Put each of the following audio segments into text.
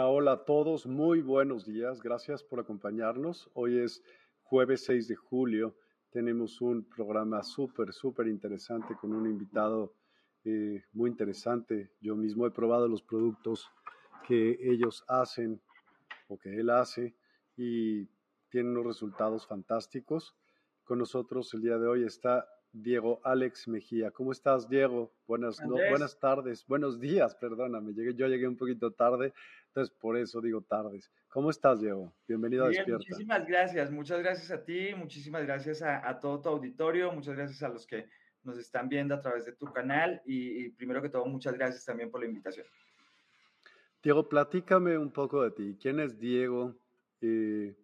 Hola, hola a todos, muy buenos días, gracias por acompañarnos. Hoy es jueves 6 de julio, tenemos un programa súper, súper interesante con un invitado eh, muy interesante. Yo mismo he probado los productos que ellos hacen o que él hace y tienen unos resultados fantásticos. Con nosotros el día de hoy está Diego Alex Mejía. ¿Cómo estás, Diego? Buenas, buenas tardes, buenos días, perdóname, llegué, yo llegué un poquito tarde, entonces por eso digo tardes. ¿Cómo estás, Diego? Bienvenido a Despierta. Muchísimas gracias, muchas gracias a ti, muchísimas gracias a, todo tu auditorio, muchas gracias a los que nos están viendo a través de tu canal y, primero que todo, muchas gracias también por la invitación. Diego, platícame un poco de ti. ¿Quién es Diego? Eh,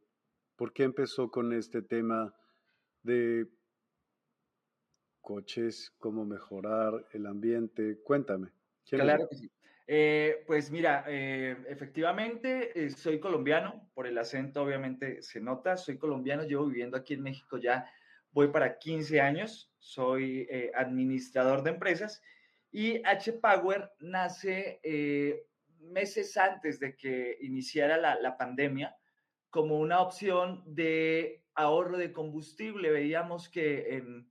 ¿Por qué empezó con este tema de coches, cómo mejorar el ambiente. Cuéntame. Claro que sí. Eh, pues mira, eh, efectivamente eh, soy colombiano, por el acento obviamente se nota, soy colombiano, llevo viviendo aquí en México ya, voy para 15 años, soy administrador de empresas y H Power nace meses antes de que iniciara la, la pandemia como una opción de ahorro de combustible. Veíamos que en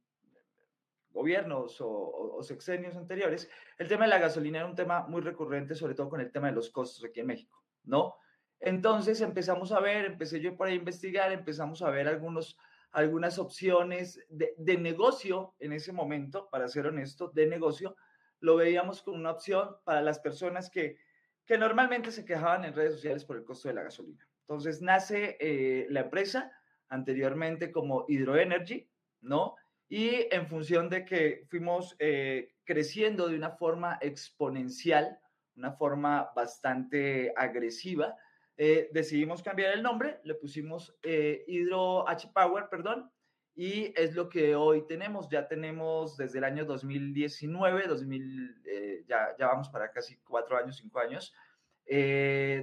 gobiernos o, sexenios anteriores, el tema de la gasolina era un tema muy recurrente, sobre todo con el tema de los costos aquí en México, ¿no? Entonces empezamos a ver, empecé yo por ahí a investigar, empezamos a ver algunos, algunas opciones de, de negocio en ese momento, para ser honesto, de negocio, lo veíamos como una opción para las personas que, que normalmente se quejaban en redes sociales por el costo de la gasolina. Entonces nace eh, la empresa anteriormente como Hydroenergy, ¿no? Y en función de que fuimos eh, creciendo de una forma exponencial, una forma bastante agresiva, eh, decidimos cambiar el nombre, le pusimos eh, H Power, perdón, y es lo que hoy tenemos. Ya tenemos desde el año 2019, 2000, ya, ya vamos para casi cuatro años, cinco años,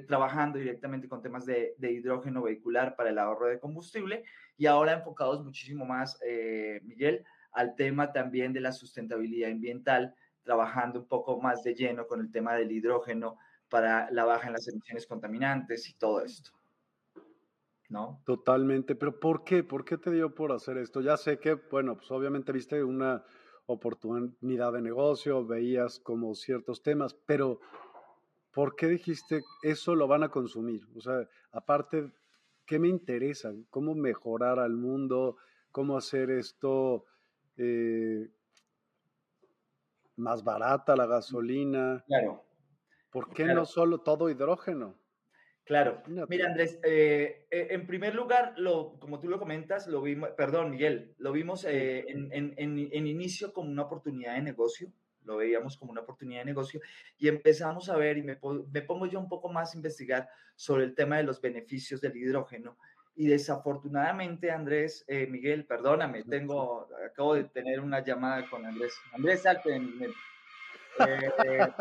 trabajando directamente con temas de, de, hidrógeno vehicular para el ahorro de combustible y ahora enfocados muchísimo más, eh, Miguel, al tema también de la sustentabilidad ambiental, trabajando un poco más de lleno con el tema del hidrógeno para la baja en las emisiones contaminantes y todo esto. ¿No? Totalmente, pero ¿por qué? ¿Por qué te dio por hacer esto? Ya sé que, bueno, pues obviamente viste una oportunidad de negocio, veías como ciertos temas, pero ¿por qué dijiste eso lo van a consumir? O sea, aparte ¿qué me interesa? ¿Cómo mejorar al mundo? ¿Cómo hacer esto eh, más barata la gasolina? Claro. ¿Por qué no solo todo hidrógeno? Claro. Mira, Andrés, eh, eh, en primer lugar, lo, como tú lo comentas, lo vimos, perdón, Miguel, lo vimos en, en, inicio como una oportunidad de negocio lo veíamos como una oportunidad de negocio y empezamos a ver y me, pongo yo un poco más a investigar sobre el tema de los beneficios del hidrógeno. Y desafortunadamente, Andrés, eh, Miguel, perdóname, tengo, acabo de tener una llamada con Andrés. Andrés, salte, Miguel. Eh,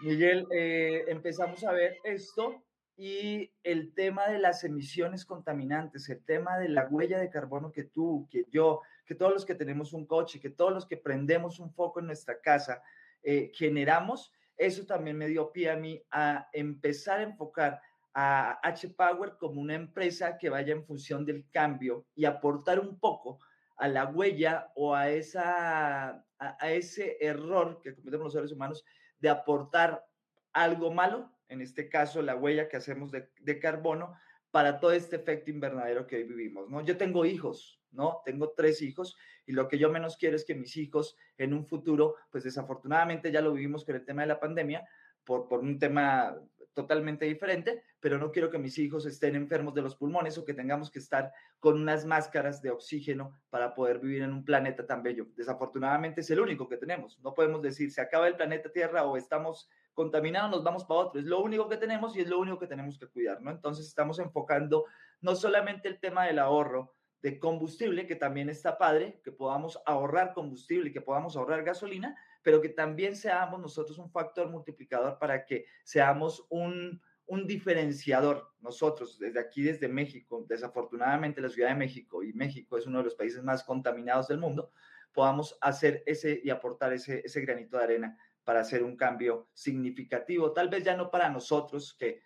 Miguel, eh, empezamos a ver esto y el tema de las emisiones contaminantes, el tema de la huella de carbono que tú, que yo, que todos los que tenemos un coche, que todos los que prendemos un foco en nuestra casa, eh, generamos, eso también me dio pie a mí a empezar a enfocar a H Power como una empresa que vaya en función del cambio y aportar un poco a la huella o a, esa, a, ese error que cometemos los seres humanos de aportar algo malo, en este caso la huella que hacemos de, carbono, para todo este efecto invernadero que hoy vivimos, ¿no? Yo tengo hijos, ¿no? Tengo tres hijos y lo que yo menos quiero es que mis hijos en un futuro, pues desafortunadamente ya lo vivimos con el tema de la pandemia, por, por un tema totalmente diferente, pero no quiero que mis hijos estén enfermos de los pulmones o que tengamos que estar con unas máscaras de oxígeno para poder vivir en un planeta tan bello. Desafortunadamente es el único que tenemos. No podemos decir se acaba el planeta Tierra o estamos contaminados, nos vamos para otro. Es lo único que tenemos y es lo único que tenemos que cuidar, ¿no? Entonces estamos enfocando no solamente el tema del ahorro, de combustible, que también está padre, que podamos ahorrar combustible y que podamos ahorrar gasolina, pero que también seamos nosotros un factor multiplicador para que seamos un, un diferenciador. Nosotros, desde aquí, desde México, desafortunadamente la Ciudad de México, y México es uno de los países más contaminados del mundo, podamos hacer ese y aportar ese, ese granito de arena para hacer un cambio significativo, tal vez ya no para nosotros, que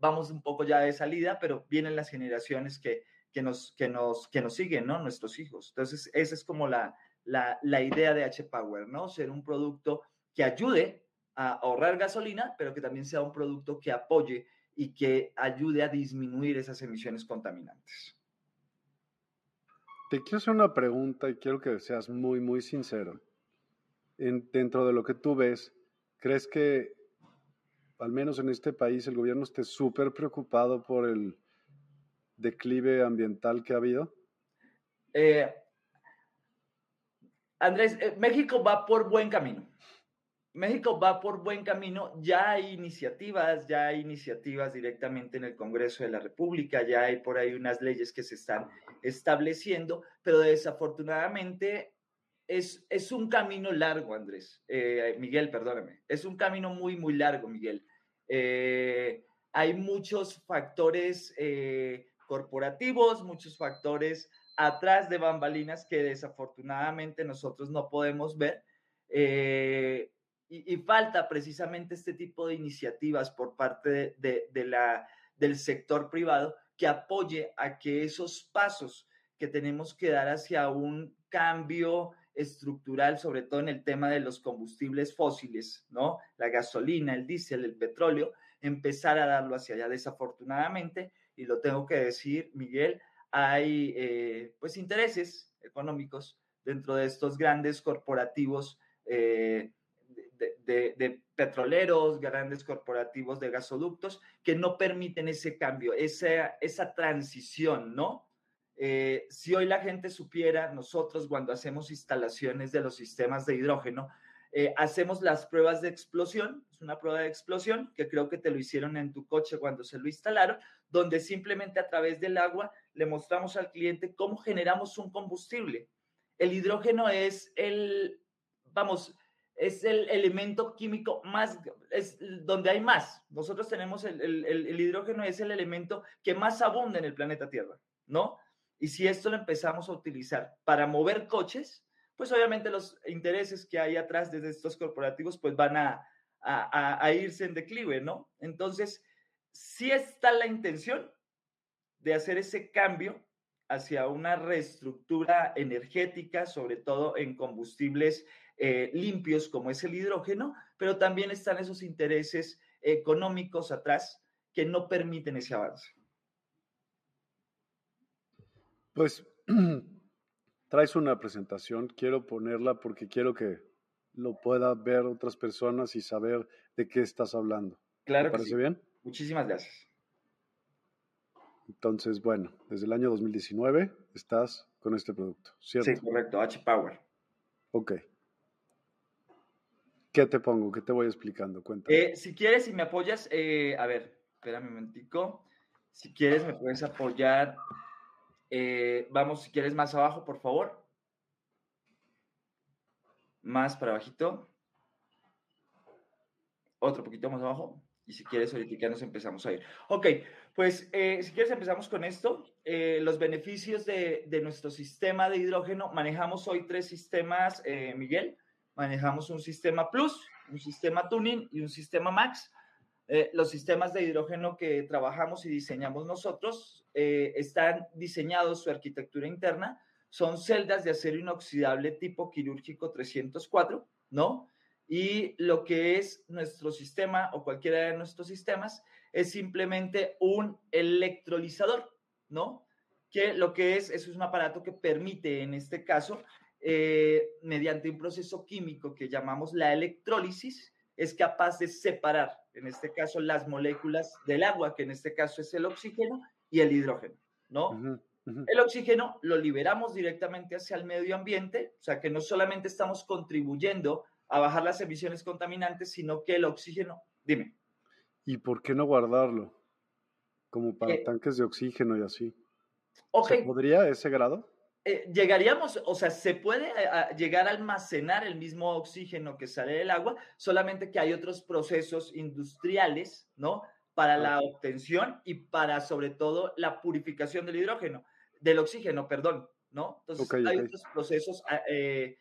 vamos un poco ya de salida, pero vienen las generaciones que, que, nos, que, nos, que nos siguen, ¿no? Nuestros hijos. Entonces, esa es como la, la, la idea de H-Power, ¿no? Ser un producto que ayude a ahorrar gasolina, pero que también sea un producto que apoye y que ayude a disminuir esas emisiones contaminantes. Te quiero hacer una pregunta y quiero que seas muy, muy sincero. En, dentro de lo que tú ves, ¿crees que al menos en este país el gobierno esté súper preocupado por el declive ambiental que ha habido? Eh, Andrés, eh, México va por buen camino. México va por buen camino, ya hay iniciativas, ya hay iniciativas directamente en el Congreso de la República, ya hay por ahí unas leyes que se están estableciendo, pero desafortunadamente es, es un camino largo, Andrés. Eh, Miguel, perdóname, es un camino muy, muy largo, Miguel. Eh, hay muchos factores eh, corporativos, muchos factores atrás de bambalinas que desafortunadamente nosotros no podemos ver y, falta precisamente este tipo de iniciativas por parte de, la, del sector privado que apoye a que esos pasos que tenemos que dar hacia un cambio estructural, sobre todo en el tema de los combustibles fósiles, ¿no? La gasolina, el diésel, el petróleo, empezar a darlo hacia allá. Desafortunadamente, y lo tengo que decir, Miguel, hay eh, pues intereses económicos dentro de estos grandes corporativos eh, de, petroleros, grandes corporativos de gasoductos, que no permiten ese cambio, esa, esa transición, ¿no? Eh, si hoy la gente supiera, nosotros cuando hacemos instalaciones de los sistemas de hidrógeno, eh, hacemos las pruebas de explosión, es una prueba de explosión que creo que te lo hicieron en tu coche cuando se lo instalaron, donde simplemente a través del agua le mostramos al cliente cómo generamos un combustible. El hidrógeno es el, vamos, es el elemento químico más, es donde hay más. Nosotros tenemos el, el, hidrógeno, es el elemento que más abunda en el planeta Tierra, ¿no? Y si esto lo empezamos a utilizar para mover coches, pues obviamente los intereses que hay atrás de estos corporativos pues van a, a, a irse en declive, ¿no? Entonces, sí está la intención de hacer ese cambio hacia una reestructura energética, sobre todo en combustibles eh, limpios como es el hidrógeno, pero también están esos intereses económicos atrás que no permiten ese avance. Pues traes una presentación, quiero ponerla porque quiero que lo pueda ver otras personas y saber de qué estás hablando. Claro. ¿Te parece bien? Muchísimas gracias. Entonces, bueno, desde el año 2019 estás con este producto, ¿cierto? Sí, correcto, H-Power. Ok. ¿Qué te pongo? ¿Qué te voy explicando? Cuéntame. Eh, si quieres, si me apoyas, eh, a ver, espérame un momentico. Si quieres, me puedes apoyar. Eh, vamos, si quieres, más abajo, por favor. Más para abajito. Otro poquito más abajo. Y si quieres, ahorita nos empezamos a ir. Ok, pues si quieres empezamos con esto. los beneficios de, nuestro sistema de hidrógeno. Manejamos hoy tres sistemas, Miguel manejamos un sistema Plus, un sistema Tuning y un sistema Max. Eh, los sistemas de hidrógeno que trabajamos y diseñamos nosotros eh, están diseñados, su arquitectura interna, son celdas de acero inoxidable tipo quirúrgico 304, ¿no? Y lo que es nuestro sistema o cualquiera de nuestros sistemas es simplemente un electrolizador, ¿no? Que lo que es, eso es un aparato que permite, en este caso, eh, mediante un proceso químico que llamamos la electrólisis, es capaz de separar, en este caso, las moléculas del agua, que en este caso es el oxígeno y el hidrógeno, ¿no? El oxígeno lo liberamos directamente hacia el medio ambiente, o sea que no solamente estamos contribuyendo a bajar las emisiones contaminantes, sino que el oxígeno, dime. ¿Y por qué no guardarlo? Como para eh, tanques de oxígeno y así. Okay. ¿Se podría ese grado? Eh, llegaríamos, o sea, se puede eh, llegar a almacenar el mismo oxígeno que sale del agua, solamente que hay otros procesos industriales, ¿no? Para la obtención y para, sobre todo, la purificación del hidrógeno, del oxígeno, perdón, ¿no? Entonces, hay otros procesos ah, eh,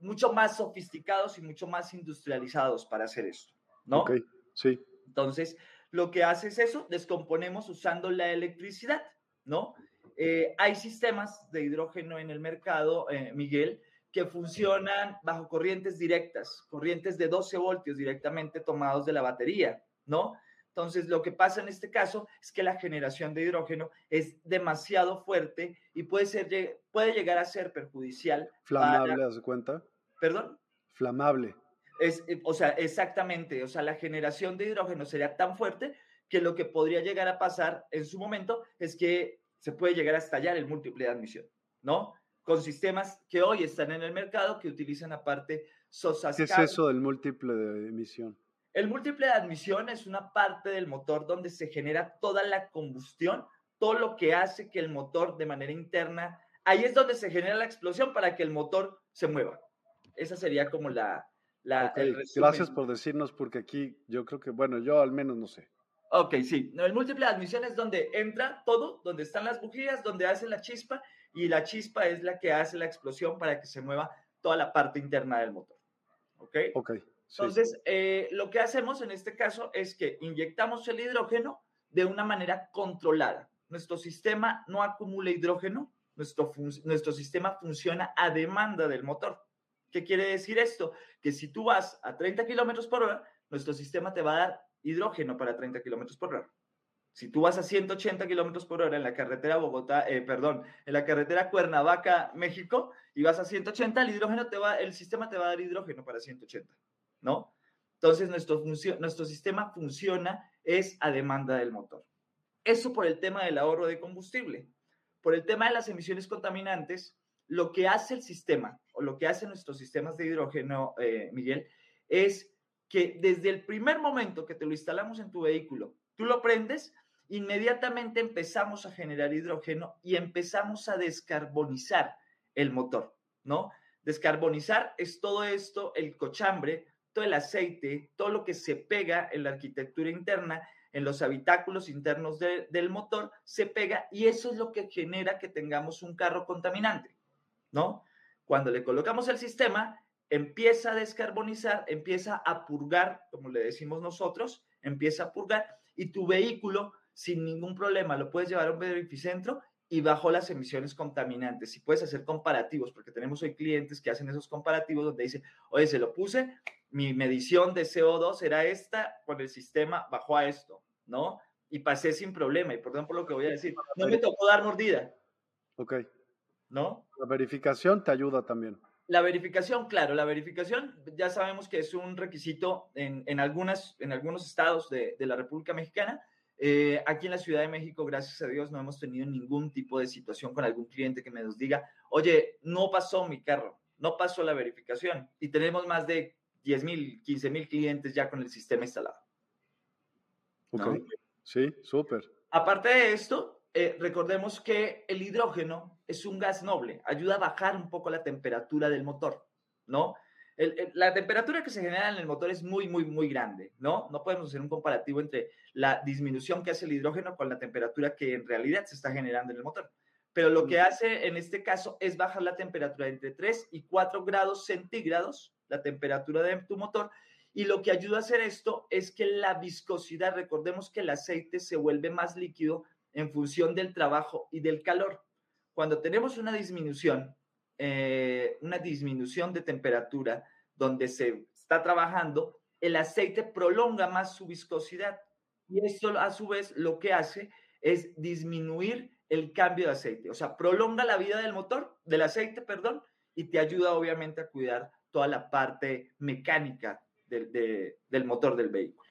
mucho más sofisticados y mucho más industrializados para hacer esto, ¿no? Ok, sí. Entonces, lo que hace es eso, descomponemos usando la electricidad, ¿no? Eh, hay sistemas de hidrógeno en el mercado, eh, Miguel, que funcionan bajo corrientes directas, corrientes de 12 voltios directamente tomados de la batería, ¿no? Entonces, lo que pasa en este caso es que la generación de hidrógeno es demasiado fuerte y puede, ser, puede llegar a ser perjudicial. Flamable, ¿haz cuenta? ¿Perdón? Flamable. Es, eh, o sea, exactamente. O sea, la generación de hidrógeno sería tan fuerte que lo que podría llegar a pasar en su momento es que se puede llegar a estallar el múltiple de admisión, ¿no? Con sistemas que hoy están en el mercado que utilizan aparte SOSAS. ¿Qué es eso del múltiple de emisión? El múltiple de admisión es una parte del motor donde se genera toda la combustión, todo lo que hace que el motor de manera interna, ahí es donde se genera la explosión para que el motor se mueva. Esa sería como la... la Gracias por decirnos porque aquí yo creo que, bueno, yo al menos no sé. Ok, sí. el múltiple de admisión es donde entra todo, donde están las bujías, donde hace la chispa y la chispa es la que hace la explosión para que se mueva toda la parte interna del motor. ¿Ok? Ok. Entonces, eh, lo que hacemos en este caso es que inyectamos el hidrógeno de una manera controlada. Nuestro sistema no acumula hidrógeno, nuestro, nuestro sistema funciona a demanda del motor. ¿Qué quiere decir esto? Que si tú vas a 30 kilómetros por hora, nuestro sistema te va a dar hidrógeno para 30 kilómetros por hora. Si tú vas a 180 kilómetros por hora en la carretera Bogotá, eh, perdón, en la carretera Cuernavaca, México, y vas a 180, el hidrógeno te va, el sistema te va a dar hidrógeno para 180. ¿No? Entonces, nuestro, nuestro sistema funciona es a demanda del motor. Eso por el tema del ahorro de combustible. Por el tema de las emisiones contaminantes, lo que hace el sistema o lo que hacen nuestros sistemas de hidrógeno, eh, Miguel, es que desde el primer momento que te lo instalamos en tu vehículo, tú lo prendes, inmediatamente empezamos a generar hidrógeno y empezamos a descarbonizar el motor, ¿no? Descarbonizar es todo esto, el cochambre todo el aceite, todo lo que se pega en la arquitectura interna, en los habitáculos internos del motor, se pega y eso es lo que genera que tengamos un carro contaminante, ¿no? Cuando le colocamos el sistema, empieza a descarbonizar, empieza a purgar, como le decimos nosotros, empieza a purgar y tu vehículo sin ningún problema lo puedes llevar a un verificentro y bajo las emisiones contaminantes. Y puedes hacer comparativos, porque tenemos hoy clientes que hacen esos comparativos donde dicen, oye, se lo puse mi medición de CO2 era esta, con el sistema bajó a esto, ¿no? Y pasé sin problema, y por lo que voy a decir, no me tocó dar mordida. Ok. ¿No? La verificación te ayuda también. La verificación, claro, la verificación ya sabemos que es un requisito en, en algunas, en algunos estados de, de la República Mexicana. Eh, aquí en la Ciudad de México, gracias a Dios, no hemos tenido ningún tipo de situación con algún cliente que me nos diga, oye, no pasó mi carro, no pasó la verificación. Y tenemos más de 10 mil, 15 mil clientes ya con el sistema instalado. Ok, sí, súper. Aparte de esto, eh, recordemos que el hidrógeno es un gas noble, ayuda a bajar un poco la temperatura del motor, ¿no? la temperatura que se genera en el motor es muy, muy, muy grande, ¿no? No podemos hacer un comparativo entre la disminución que hace el hidrógeno con la temperatura que en realidad se está generando en el motor. Pero lo que hace en este caso es bajar la temperatura entre 3 y 4 grados centígrados la temperatura de tu motor. Y lo que ayuda a hacer esto es que la viscosidad, recordemos que el aceite se vuelve más líquido en función del trabajo y del calor. Cuando tenemos una disminución, eh, una disminución de temperatura donde se está trabajando, el aceite prolonga más su viscosidad. Y esto a su vez lo que hace es disminuir el cambio de aceite, o sea, prolonga la vida del motor, del aceite, perdón, y te ayuda obviamente a cuidar toda la parte mecánica del motor del vehículo.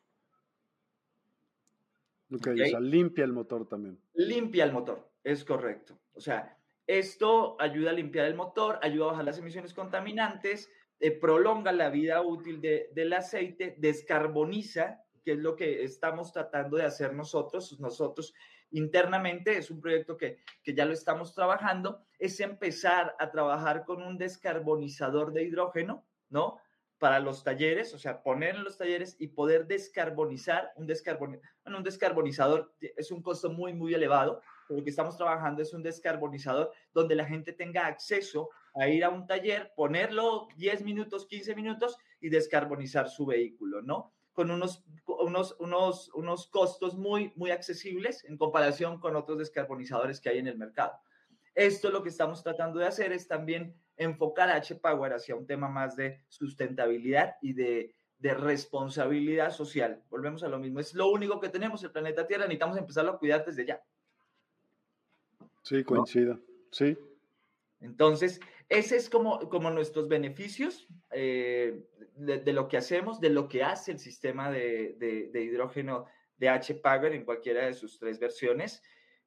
Ok, o sea, limpia el motor también. Limpia el motor, es correcto. O sea, esto ayuda a limpiar el motor, ayuda a bajar las emisiones contaminantes, eh, prolonga la vida útil del aceite, descarboniza, que es lo que estamos tratando de hacer nosotros. Nosotros internamente, es un proyecto que, ya lo estamos trabajando, es empezar a trabajar con un descarbonizador de hidrógeno, ¿no? Para los talleres, o sea, poner en los talleres y poder descarbonizar, un, bueno, un descarbonizador es un costo muy, muy elevado, lo que estamos trabajando es un descarbonizador donde la gente tenga acceso a ir a un taller, ponerlo 10 minutos, 15 minutos y descarbonizar su vehículo, ¿no? Con unos, unos, unos, unos costos muy, muy accesibles en comparación con otros descarbonizadores que hay en el mercado. Esto lo que estamos tratando de hacer es también enfocar a H-Power hacia un tema más de sustentabilidad y de, de responsabilidad social. Volvemos a lo mismo. Es lo único que tenemos el planeta Tierra. Necesitamos empezarlo a cuidar desde ya. Sí, coincido. Sí. Entonces, ese es como, como nuestros beneficios eh, de, lo que hacemos, de lo que hace el sistema de, de, hidrógeno de H-Power en cualquiera de sus tres versiones.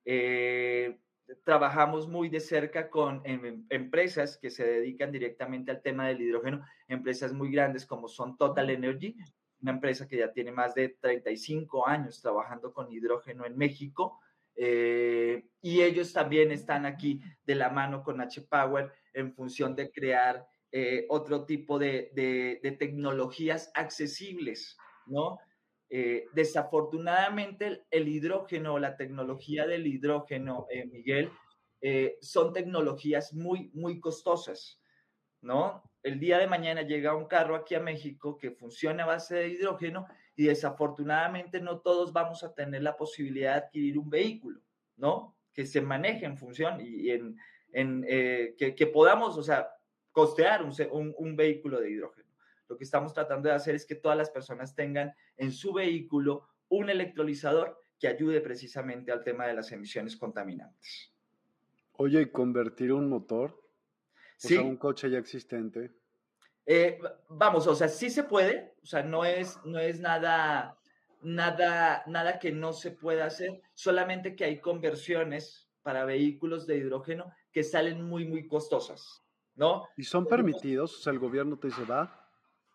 Eh, trabajamos muy de cerca con em, empresas que se dedican directamente al tema del hidrógeno, empresas muy grandes como son Total Energy, una empresa que ya tiene más de 35 años trabajando con hidrógeno en México. Eh, y ellos también están aquí de la mano con H-Power en función de crear eh, otro tipo de, de, tecnologías accesibles, ¿no? Eh, desafortunadamente el, hidrógeno, la tecnología del hidrógeno, Miguel, son tecnologías muy, muy costosas, ¿no? El día de mañana llega un carro aquí a México que funciona a base de hidrógeno y desafortunadamente no todos vamos a tener la posibilidad de adquirir un vehículo, ¿no? Que se maneje en función y en, en eh, que, podamos, o sea, costear un, un, vehículo de hidrógeno. Lo que estamos tratando de hacer es que todas las personas tengan en su vehículo un electrolizador que ayude precisamente al tema de las emisiones contaminantes. Oye, ¿y convertir un motor? O ¿Sí? sea, un coche ya existente. Eh, vamos, o sea, sí se puede, o sea, no es, no es nada, nada, nada que no se pueda hacer, solamente que hay conversiones para vehículos de hidrógeno que salen muy, muy costosas, ¿no? ¿Y son permitidos? O sea, el gobierno te dice, va,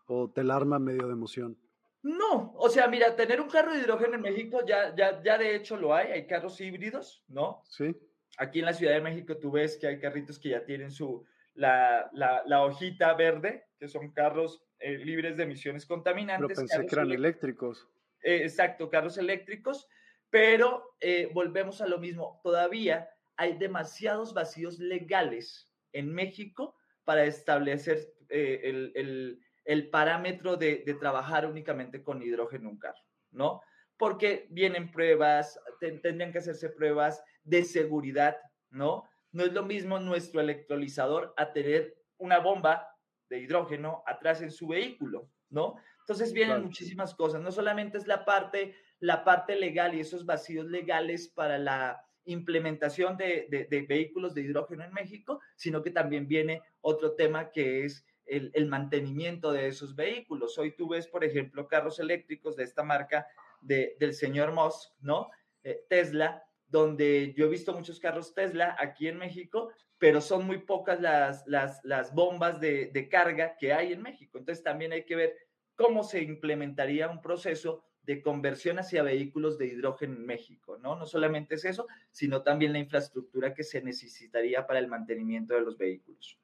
o te la arma medio de emoción. No, o sea, mira, tener un carro de hidrógeno en México ya, ya, ya de hecho lo hay, hay carros híbridos, ¿no? Sí. Aquí en la Ciudad de México tú ves que hay carritos que ya tienen su, la, la, hojita verde, que son carros eh, libres de emisiones contaminantes. Pero pensé que eran eléctricos. Eh, exacto, carros eléctricos, pero eh, volvemos a lo mismo. Todavía hay demasiados vacíos legales en México para establecer el, el, el, parámetro de, de, trabajar únicamente con hidrógeno en un carro, ¿no? Porque vienen pruebas, tendrían que hacerse pruebas de seguridad, ¿no? No es lo mismo nuestro electrolizador a tener una bomba de hidrógeno atrás en su vehículo, ¿no? Entonces vienen muchísimas cosas. No solamente es la parte, la parte legal y esos vacíos legales para la implementación de, de, vehículos de hidrógeno en México, sino que también viene otro tema que es el, el, mantenimiento de esos vehículos. Hoy tú ves, por ejemplo, carros eléctricos de esta marca de, del señor Musk, ¿no? Eh, Tesla, donde yo he visto muchos carros Tesla aquí en México, pero son muy pocas las, las, las bombas de, de, carga que hay en México. Entonces también hay que ver cómo se implementaría un proceso de conversión hacia vehículos de hidrógeno en México, ¿no? No solamente es eso, sino también la infraestructura que se necesitaría para el mantenimiento de los vehículos.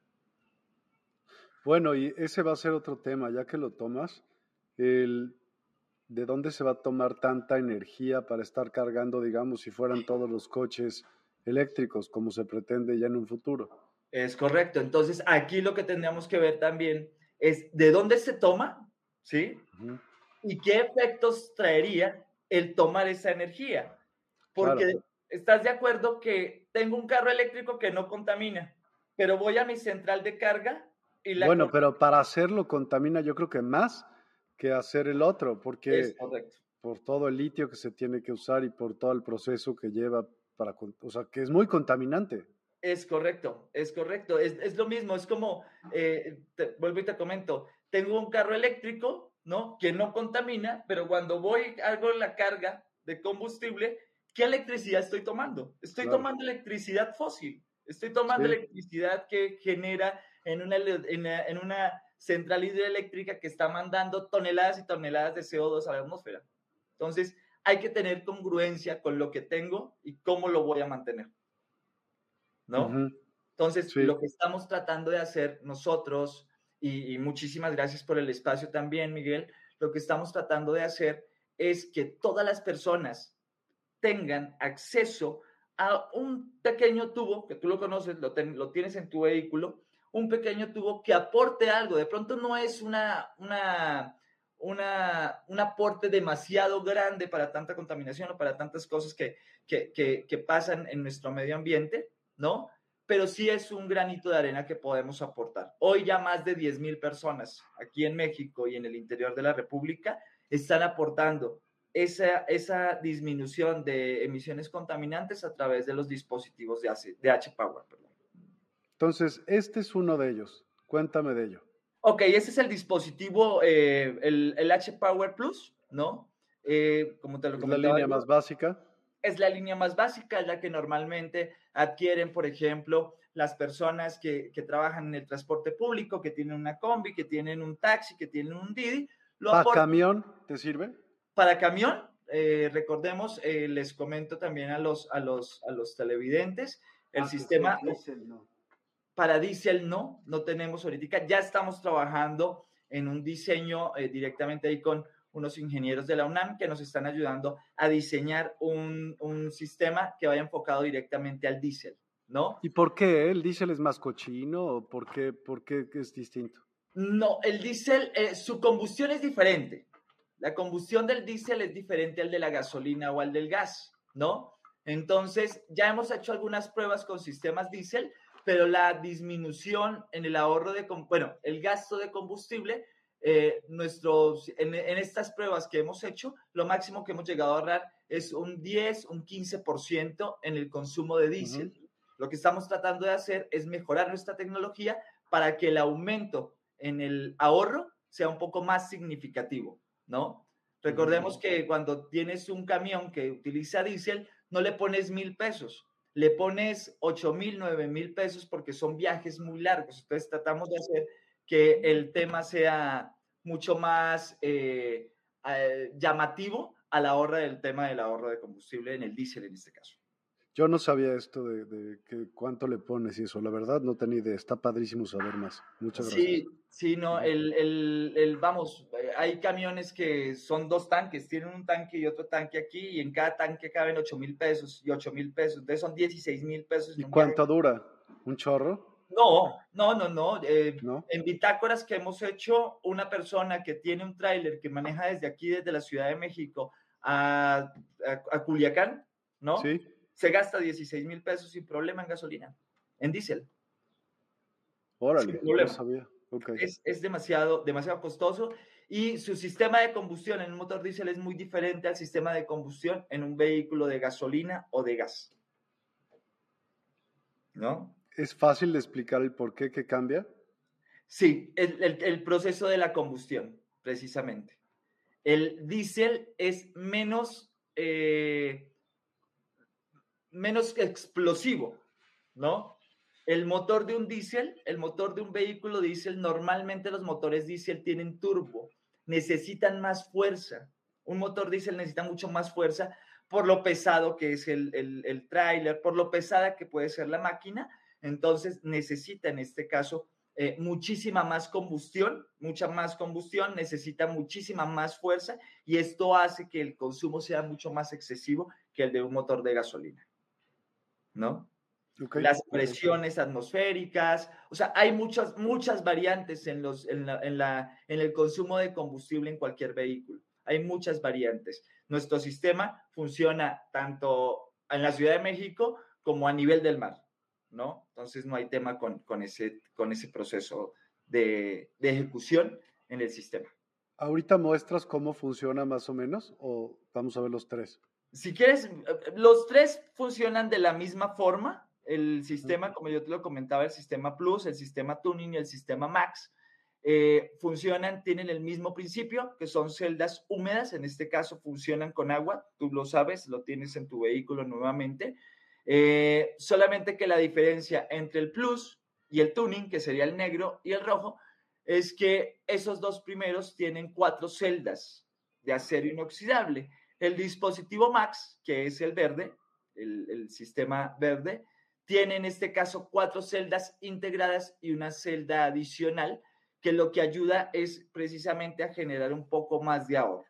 Bueno, y ese va a ser otro tema, ya que lo tomas. El, ¿de dónde se va a tomar tanta energía para estar cargando, digamos, si fueran todos los coches eléctricos, como se pretende ya en un futuro? Es correcto. Entonces, aquí lo que tendríamos que ver también es de dónde se toma, ¿sí? Y qué efectos traería el tomar esa energía. Porque estás de acuerdo que tengo un carro eléctrico que no contamina, pero voy a mi central de carga y la... Bueno, pero para hacerlo contamina yo creo que más que hacer el otro, porque por todo el litio que se tiene que usar y por todo el proceso que lleva para, o sea, que es muy contaminante. Es correcto, es correcto, es, es lo mismo, es como, eh, vuelvo y te comento, tengo un carro eléctrico, ¿no? Que no contamina, pero cuando voy, hago la carga de combustible, ¿qué electricidad estoy tomando? Estoy tomando electricidad fósil, estoy tomando electricidad que genera en una, en una central hidroeléctrica que está mandando toneladas y toneladas de CO2 a la atmósfera. Entonces, hay que tener congruencia con lo que tengo y cómo lo voy a mantener. ¿No? Entonces, lo que estamos tratando de hacer nosotros, y, muchísimas gracias por el espacio también, Miguel, lo que estamos tratando de hacer es que todas las personas tengan acceso a un pequeño tubo, que tú lo conoces, lo, lo tienes en tu vehículo, un pequeño tubo que aporte algo. De pronto no es una, una, una, un aporte demasiado grande para tanta contaminación o para tantas cosas que, que, que, pasan en nuestro medio ambiente, ¿no? Pero sí es un granito de arena que podemos aportar. Hoy ya más de 10 mil personas aquí en México y en el interior de la República están aportando esa, esa disminución de emisiones contaminantes a través de los dispositivos de H-Power. Entonces, este es uno de ellos. Cuéntame de ello. Ok, ese es el dispositivo, eh, el, el, H-Power Plus, ¿no? Eh, como te lo ¿Es la línea más básica? Es la línea más básica, es la que normalmente adquieren, por ejemplo, las personas que, que, trabajan en el transporte público, que tienen una combi, que tienen un taxi, que tienen un Didi. ¿Para camión te sirve? Para camión, eh, recordemos, les comento también a los, a los, a los televidentes, el ah, sistema... no. Para diésel no, no tenemos ahorita. Ya estamos trabajando en un diseño eh, directamente ahí con unos ingenieros de la UNAM que nos están ayudando a diseñar un, un sistema que vaya enfocado directamente al diésel, ¿no? ¿Y por qué? ¿El diésel es más cochino o por qué, por qué es distinto? No, el diésel, eh, su combustión es diferente. La combustión del diésel es diferente al de la gasolina o al del gas, ¿no? Entonces, ya hemos hecho algunas pruebas con sistemas diésel pero la disminución en el ahorro de, bueno, el gasto de combustible, eh, nuestros, en, estas pruebas que hemos hecho, lo máximo que hemos llegado a ahorrar es un 10, un 15% en el consumo de diésel. Lo que estamos tratando de hacer es mejorar nuestra tecnología para que el aumento en el ahorro sea un poco más significativo, ¿no? Recordemos que cuando tienes un camión que utiliza diésel, no le pones mil pesos, le pones 8 mil, 9 mil pesos porque son viajes muy largos. Entonces tratamos de hacer que el tema sea mucho más eh, eh, llamativo a la hora del tema del ahorro de combustible en el diésel en este caso. Yo no sabía esto de, que cuánto le pones y eso, la verdad no tenía idea, está padrísimo saber más. Muchas gracias. Sí, sí, no, el, el, el, vamos, eh, hay camiones que son dos tanques, tienen un tanque y otro tanque aquí y en cada tanque caben 8 mil pesos y 8 mil pesos, entonces son 16 mil pesos. ¿Y cuánto dura? ¿Un chorro? No, no, no, eh, no. En bitácoras que hemos hecho, una persona que tiene un tráiler que maneja desde aquí, desde la Ciudad de México a, a, a Culiacán, ¿no? Sí se gasta 16 mil pesos sin problema en gasolina, en diésel. Órale, no sabía. Es, es, demasiado, demasiado costoso y su sistema de combustión en un motor diésel es muy diferente al sistema de combustión en un vehículo de gasolina o de gas. ¿No? ¿Es fácil de explicar el por qué que cambia? Sí, el, el proceso de la combustión, precisamente. El diésel es menos eh, menos explosivo, ¿no? El motor de un diésel, el motor de un vehículo diésel, normalmente los motores diésel tienen turbo, necesitan más fuerza. Un motor diésel necesita mucho más fuerza por lo pesado que es el, el, tráiler, por lo pesada que puede ser la máquina. Entonces necesita en este caso eh, muchísima más combustión, mucha más combustión, necesita muchísima más fuerza y esto hace que el consumo sea mucho más excesivo que el de un motor de gasolina. ¿No? Las presiones atmosféricas, o sea, hay muchas, muchas variantes en, los, en, la, en, la, en el consumo de combustible en cualquier vehículo. Hay muchas variantes. Nuestro sistema funciona tanto en la Ciudad de México como a nivel del mar, ¿no? Entonces no hay tema con, con, ese, con ese proceso de, de ejecución en el sistema. ¿Ahorita muestras cómo funciona más o menos o vamos a ver los tres? Si quieres, los tres funcionan de la misma forma. El sistema, como yo te lo comentaba, el sistema Plus, el sistema Tuning y el sistema Max, eh, funcionan, tienen el mismo principio, que son celdas húmedas. En este caso, funcionan con agua. Tú lo sabes, lo tienes en tu vehículo nuevamente. Eh, solamente que la diferencia entre el Plus y el Tuning, que sería el negro y el rojo, es que esos dos primeros tienen cuatro celdas de acero inoxidable el dispositivo Max, que es el verde, el, sistema verde, tiene en este caso cuatro celdas integradas y una celda adicional, que lo que ayuda es precisamente a generar un poco más de ahorro,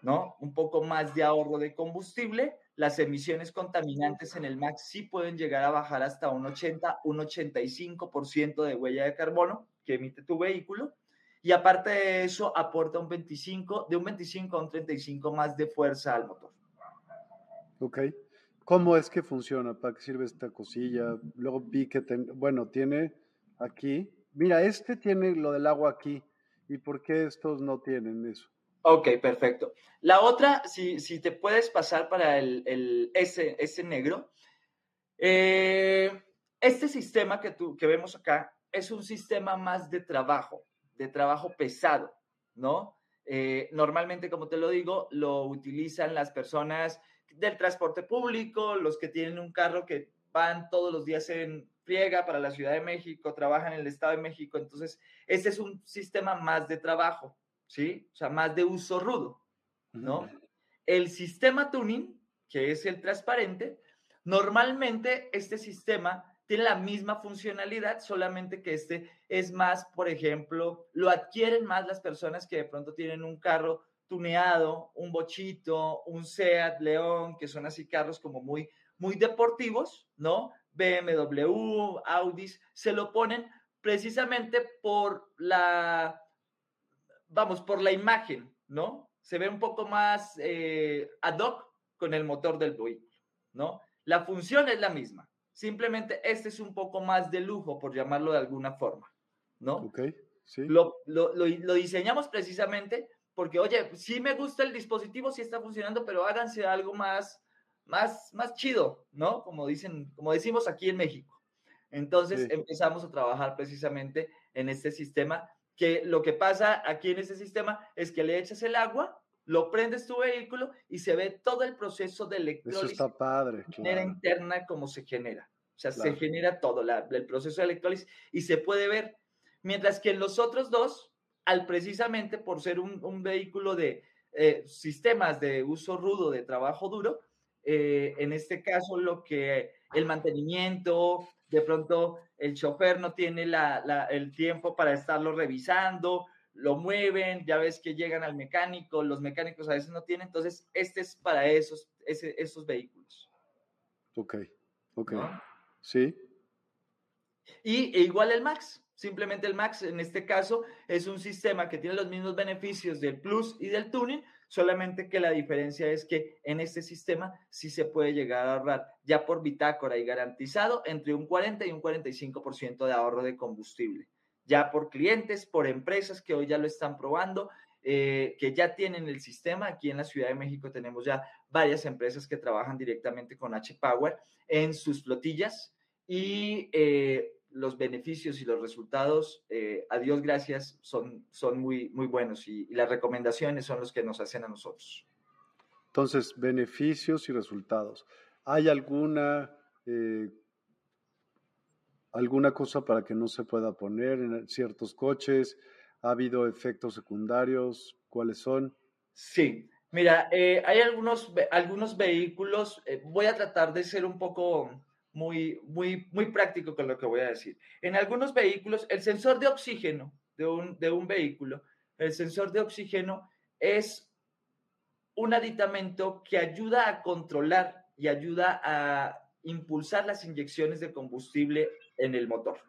¿no? Un poco más de ahorro de combustible. Las emisiones contaminantes en el Max sí pueden llegar a bajar hasta un 80, un 85% de huella de carbono que emite tu vehículo y aparte de eso aporta un 25, de un 25 a un 35 más de fuerza al motor. Ok. ¿Cómo es que funciona? ¿Para qué sirve esta cosilla? Luego vi que, bueno, tiene aquí, mira, este tiene lo del agua aquí. ¿Y por qué estos no tienen eso? Ok, perfecto. La otra, si, si te puedes pasar para el, el S, S negro, eh, este sistema que, tú, que vemos acá es un sistema más de trabajo, de trabajo pesado, ¿no? Eh, normalmente, como te lo digo, lo utilizan las personas del transporte público, los que tienen un carro que van todos los días en friega para la Ciudad de México, trabajan en el Estado de México. Entonces, este es un sistema más de trabajo, ¿sí? O sea, más de uso rudo, ¿no? El sistema tuning, que es el transparente, normalmente este sistema tiene la misma funcionalidad, solamente que este es más, por ejemplo, lo adquieren más las personas que de pronto tienen un carro tuneado, un bochito, un Seat León, que son así carros como muy, muy deportivos, ¿no? BMW, Audis, se lo ponen precisamente por la, vamos, por la imagen, ¿no? Se ve un poco más eh, ad hoc con el motor del vehículo, ¿no? La función es la misma, simplemente este es un poco más de lujo, por llamarlo de alguna forma, ¿no? Ok, sí. Lo, lo, lo, lo diseñamos precisamente porque, oye, sí me gusta el dispositivo, sí está funcionando, pero háganse algo más, más, más chido, ¿no? Como dicen, como decimos aquí en México. Entonces empezamos a trabajar precisamente en este sistema, que lo que pasa aquí en este sistema es que le echas el agua, lo prendes tu vehículo y se ve todo el proceso de electrólisis. Eso está padre. De manera interna como se genera. O sea, se genera todo el proceso de electrólisis y se puede ver. Mientras que en los otros dos, al precisamente por ser un, vehículo de eh, sistemas de uso rudo, de trabajo duro, eh, en este caso lo que el mantenimiento, de pronto el chofer no tiene el tiempo para estarlo revisando, lo mueven, ya ves que llegan al mecánico, los mecánicos a veces no tienen, entonces este es para esos, esos vehículos. Ok, ok. Sí. Y e igual el Max. Simplemente el Max, en este caso, es un sistema que tiene los mismos beneficios del Plus y del Tuning, solamente que la diferencia es que en este sistema sí se puede llegar a ahorrar ya por bitácora y garantizado entre un 40 y un 45% de ahorro de combustible. Ya por clientes, por empresas que hoy ya lo están probando, eh, que ya tienen el sistema. Aquí en la Ciudad de México tenemos ya varias empresas que trabajan directamente con H-Power en sus flotillas y eh, los beneficios y los resultados, eh, a Dios gracias, son, son muy, muy buenos y, las recomendaciones son los que nos hacen a nosotros. Entonces, beneficios y resultados. ¿Hay alguna, eh, alguna cosa para que no se pueda poner en ciertos coches? ¿Ha habido efectos secundarios? ¿Cuáles son? Sí, mira, eh, hay algunos, algunos vehículos, voy a tratar de ser un poco muy, muy, muy práctico con lo que voy a decir. En algunos vehículos, el sensor de oxígeno de un, de un vehículo, el sensor de oxígeno es un aditamento que ayuda a controlar y ayuda a impulsar las inyecciones de combustible en el motor.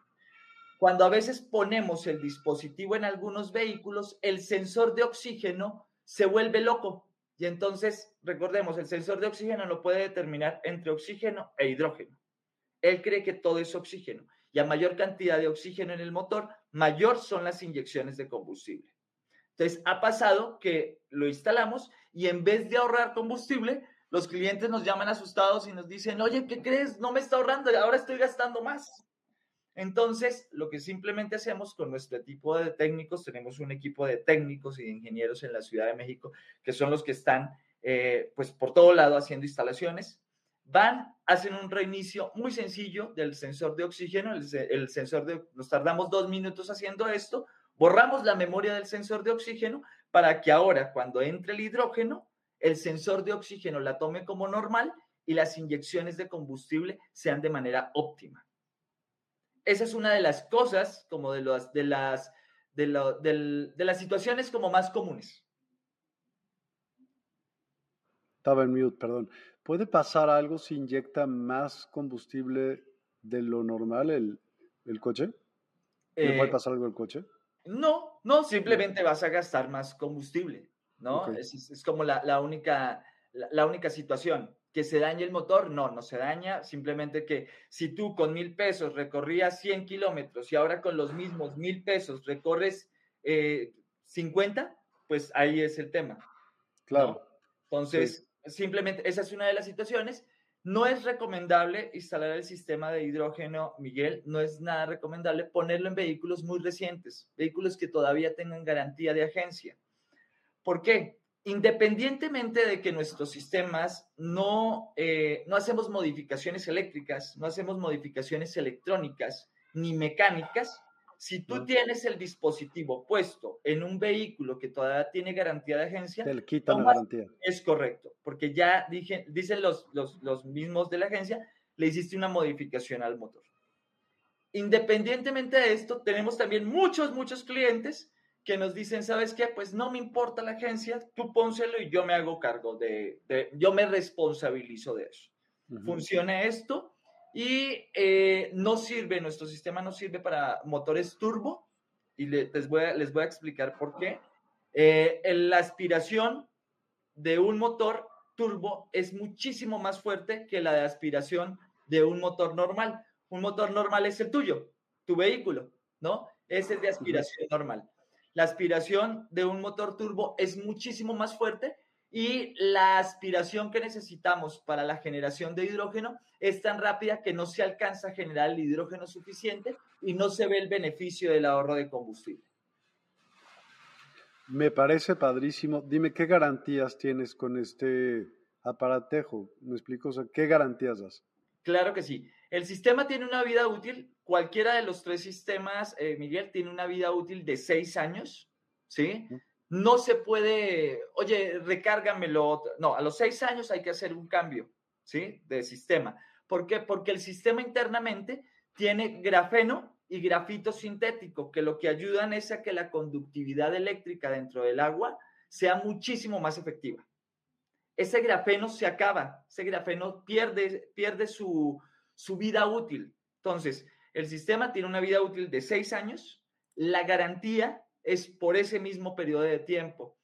Cuando a veces ponemos el dispositivo en algunos vehículos, el sensor de oxígeno se vuelve loco. Y entonces, recordemos, el sensor de oxígeno lo puede determinar entre oxígeno e hidrógeno. Él cree que todo es oxígeno y a mayor cantidad de oxígeno en el motor, mayor son las inyecciones de combustible. Entonces, ha pasado que lo instalamos y en vez de ahorrar combustible, los clientes nos llaman asustados y nos dicen, oye, ¿qué crees? No me está ahorrando, ahora estoy gastando más. Entonces, lo que simplemente hacemos con nuestro equipo de técnicos, tenemos un equipo de técnicos y de ingenieros en la Ciudad de México, que son los que están, eh, pues, por todo lado haciendo instalaciones van, hacen un reinicio muy sencillo del sensor de oxígeno, el, sensor de, nos tardamos dos minutos haciendo esto, borramos la memoria del sensor de oxígeno para que ahora cuando entre el hidrógeno, el sensor de oxígeno la tome como normal y las inyecciones de combustible sean de manera óptima. Esa es una de las cosas, como de, las, de, las, de, de las situaciones como más comunes. Estaba en mute, perdón. ¿Puede pasar algo si inyecta más combustible de lo normal el, coche? ¿Le puede eh, pasar algo al coche? No, no, simplemente vas a gastar más combustible, ¿no? Es, como la, única, la, única situación. ¿Que se dañe el motor? No, no se daña. Simplemente que si tú con mil pesos recorrías 100 kilómetros y ahora con los mismos mil pesos recorres 50, eh, pues ahí es el tema. Claro. Entonces, simplemente esa es una de las situaciones. No es recomendable instalar el sistema de hidrógeno, Miguel, no es nada recomendable ponerlo en vehículos muy recientes, vehículos que todavía tengan garantía de agencia. ¿Por qué? Independientemente de que nuestros sistemas no, eh, no hacemos modificaciones eléctricas, no hacemos modificaciones electrónicas ni mecánicas, si tú tienes el dispositivo puesto en un vehículo que todavía tiene garantía de agencia, te le quitan la garantía. Es correcto, porque ya dije, dicen los, los, los mismos de la agencia, le hiciste una modificación al motor. Independientemente de esto, tenemos también muchos, muchos clientes que nos dicen, ¿sabes qué? Pues no me importa la agencia, tú pónselo y yo me hago cargo de, de yo me responsabilizo de eso. Funciona esto, y eh, no sirve, nuestro sistema no sirve para motores turbo y les, voy a, les voy a explicar por qué. Eh, la aspiración de un motor turbo es muchísimo más fuerte que la de aspiración de un motor normal. Un motor normal es el tuyo, tu vehículo, ¿no? Ese es de aspiración normal. La aspiración de un motor turbo es muchísimo más fuerte y la aspiración que necesitamos para la generación de hidrógeno es tan rápida que no se alcanza a generar el hidrógeno suficiente y no se ve el beneficio del ahorro de combustible. Me parece padrísimo. Dime, ¿qué garantías tienes con este aparatejo? ¿Me explico? ¿Qué garantías das? Claro que sí. El sistema tiene una vida útil, cualquiera de los tres sistemas, eh, Miguel, tiene una vida útil de seis años, ¿sí? no se puede, oye, recárgamelo. No, a los seis años hay que hacer un cambio, ¿sí? De sistema. ¿Por qué? Porque el sistema internamente tiene grafeno y grafito sintético, que lo que ayudan es a que la conductividad eléctrica dentro del agua sea muchísimo más efectiva. Ese grafeno se acaba, ese grafeno pierde, pierde su, su vida útil. Entonces, el sistema tiene una vida útil de seis años, la garantía es por ese mismo periodo de tiempo.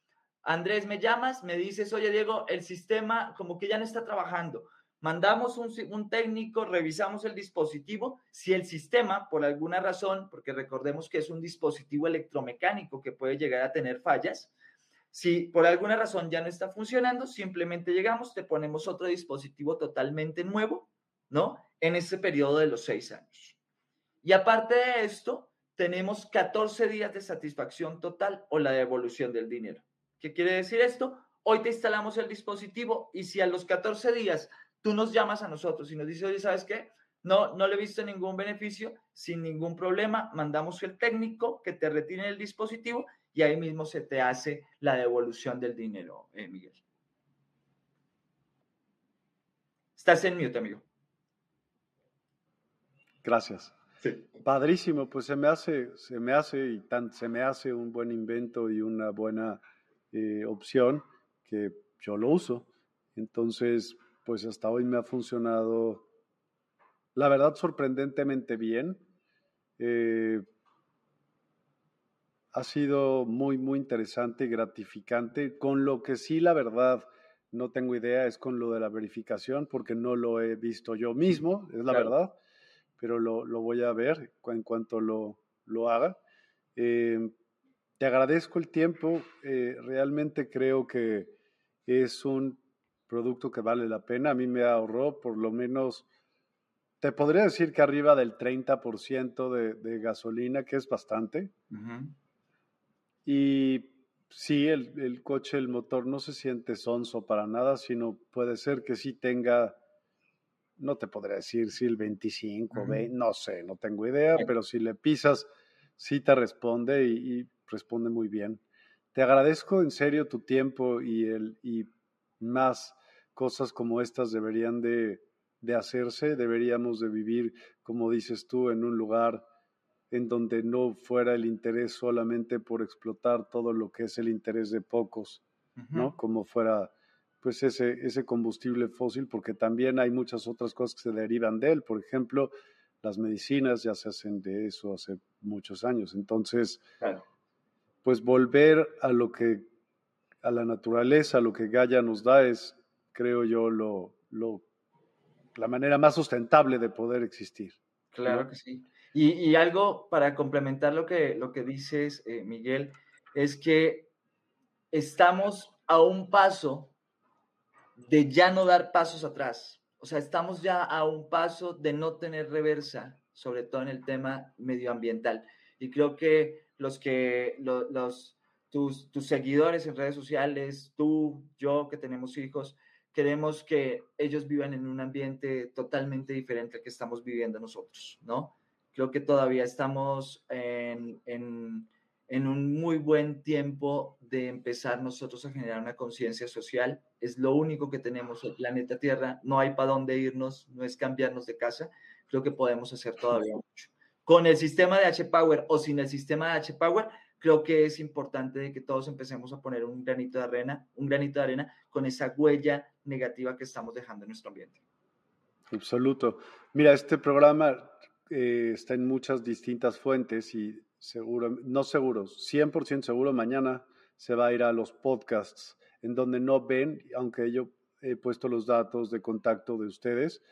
Andrés, me llamas, me dices, oye Diego, el sistema como que ya no está trabajando. Mandamos un, técnico, revisamos el dispositivo. Si el sistema, por alguna razón, porque recordemos que es un dispositivo electromecánico que puede llegar a tener fallas, si por alguna razón ya no está funcionando, simplemente llegamos, te ponemos otro dispositivo totalmente nuevo, ¿no? En ese periodo de los seis años. Y aparte de esto, tenemos 14 días de satisfacción total o la devolución del dinero. ¿Qué quiere decir esto? Hoy te instalamos el dispositivo y si a los 14 días tú nos llamas a nosotros y nos dices, oye, ¿sabes qué? No, no le he visto ningún beneficio, sin ningún problema, mandamos el técnico que te retire el dispositivo y ahí mismo se te hace la devolución del dinero, eh, Miguel. Estás en mute, amigo. Gracias. Padrísimo, pues se me hace, se me hace y tan, se me hace un buen invento y una buena eh, opción que yo lo uso. Entonces, pues hasta hoy me ha funcionado, la verdad, sorprendentemente bien. Eh, ha sido muy, muy interesante y gratificante. Con lo que sí, la verdad, no tengo idea es con lo de la verificación, porque no lo he visto yo mismo, es la verdad pero lo, lo, voy a ver en cuanto lo, lo haga. Eh, te agradezco el tiempo, eh, realmente creo que es un producto que vale la pena. A mí me ahorró por lo menos, te podría decir que arriba del 30% de, de gasolina, que es bastante. Y sí, el, el, coche, el motor no se siente sonso para nada, sino puede ser que sí tenga no te podría decir si el 25, no sé, no tengo idea, pero si le pisas, sí te responde y, responde muy bien. Te agradezco en serio tu tiempo y, el, y más cosas como estas deberían de, de hacerse, deberíamos de vivir, como dices tú, en un lugar en donde no fuera el interés solamente por explotar todo lo que es el interés de pocos, ¿no? Como fuera pues ese, ese combustible fósil, porque también hay muchas otras cosas que se derivan de él. Por ejemplo, las medicinas ya se hacen de eso hace muchos años. Entonces, pues volver a lo que, a la naturaleza, a lo que Gaia nos da es, creo yo, lo, lo, la manera más sustentable de poder existir. Claro que sí. Y, algo para complementar lo que, lo que dices, eh, Miguel, es que estamos a un paso de ya no dar pasos atrás. O sea, estamos ya a un paso de no tener reversa, sobre todo en el tema medioambiental. Y creo que los que, los, tus, tus seguidores en redes sociales, tú, yo que tenemos hijos, queremos que ellos vivan en un ambiente totalmente diferente al que estamos viviendo nosotros, ¿no? Creo que todavía estamos en, en, en un muy buen tiempo de empezar nosotros a generar una conciencia social. Es lo único que tenemos el planeta Tierra, no hay para dónde irnos, no es cambiarnos de casa. Creo que podemos hacer todavía mucho. Con el sistema de H-Power o sin el sistema de H-Power, creo que es importante de que todos empecemos a poner un granito de arena, un granito de arena con esa huella negativa que estamos dejando en nuestro ambiente. Absoluto. Mira, este programa eh, está en muchas distintas fuentes y seguro, no seguro, 100% seguro, mañana se va a ir a los podcasts en donde no ven, aunque yo he puesto los datos de contacto de ustedes,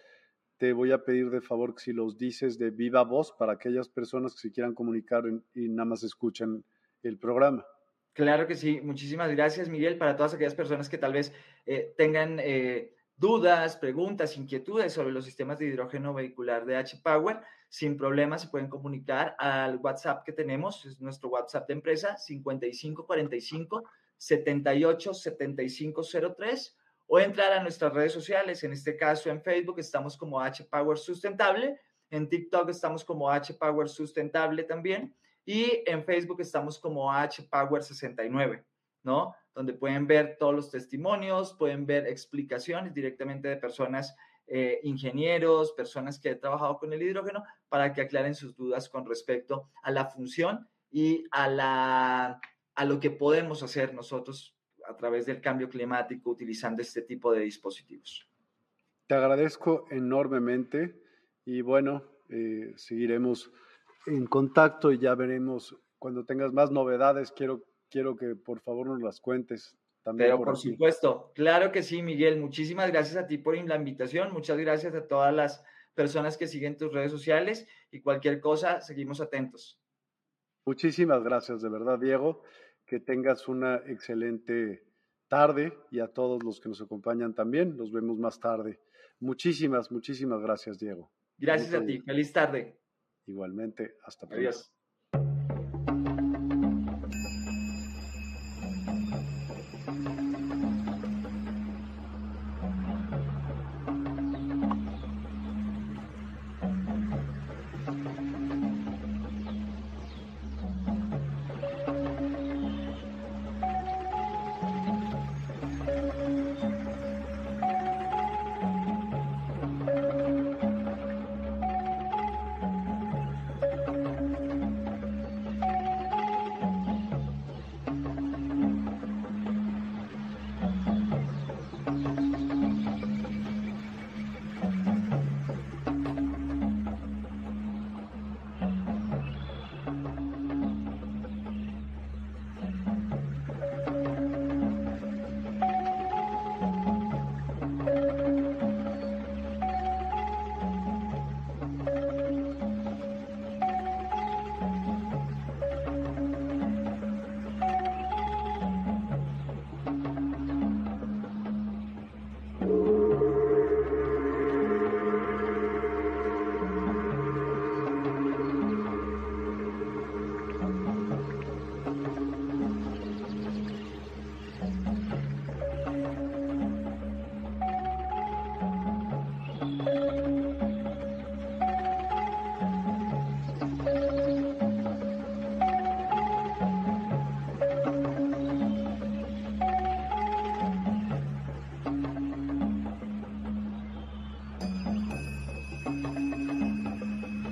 te voy a pedir de favor que si los dices de viva voz para aquellas personas que se quieran comunicar y nada más escuchen el programa. Claro que sí, muchísimas gracias Miguel, para todas aquellas personas que tal vez eh, tengan eh, dudas, preguntas, inquietudes sobre los sistemas de hidrógeno vehicular de H-Power, sin problema se pueden comunicar al WhatsApp que tenemos, es nuestro WhatsApp de empresa, 5545 78 7503 o entrar a nuestras redes sociales, en este caso en Facebook estamos como H-Power Sustentable, en TikTok estamos como H-Power Sustentable también y en Facebook estamos como H-Power69, ¿no? Donde pueden ver todos los testimonios, pueden ver explicaciones directamente de personas, eh, ingenieros, personas que han trabajado con el hidrógeno, para que aclaren sus dudas con respecto a la función y a, la, a lo que podemos hacer nosotros a través del cambio climático utilizando este tipo de dispositivos. Te agradezco enormemente y bueno, eh, seguiremos en contacto y ya veremos cuando tengas más novedades. Quiero, quiero que por favor nos las cuentes. También Pero por, supuesto, claro que sí, Miguel. Muchísimas gracias a ti por la invitación. Muchas gracias a todas las personas que siguen tus redes sociales y cualquier cosa, seguimos atentos. Muchísimas gracias, de verdad, Diego. Que tengas una excelente tarde y a todos los que nos acompañan también. Nos vemos más tarde. Muchísimas, muchísimas gracias, Diego. Gracias a ti. Feliz tarde. Igualmente, hasta pronto.